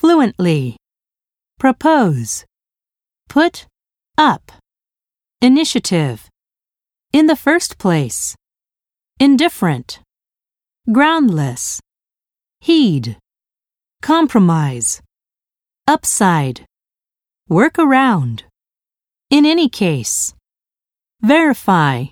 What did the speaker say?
fluently. Propose. Put up. Initiative. In the first place. Indifferent. Groundless. Heed. Compromise. Upside. Work around. In any case. Verify.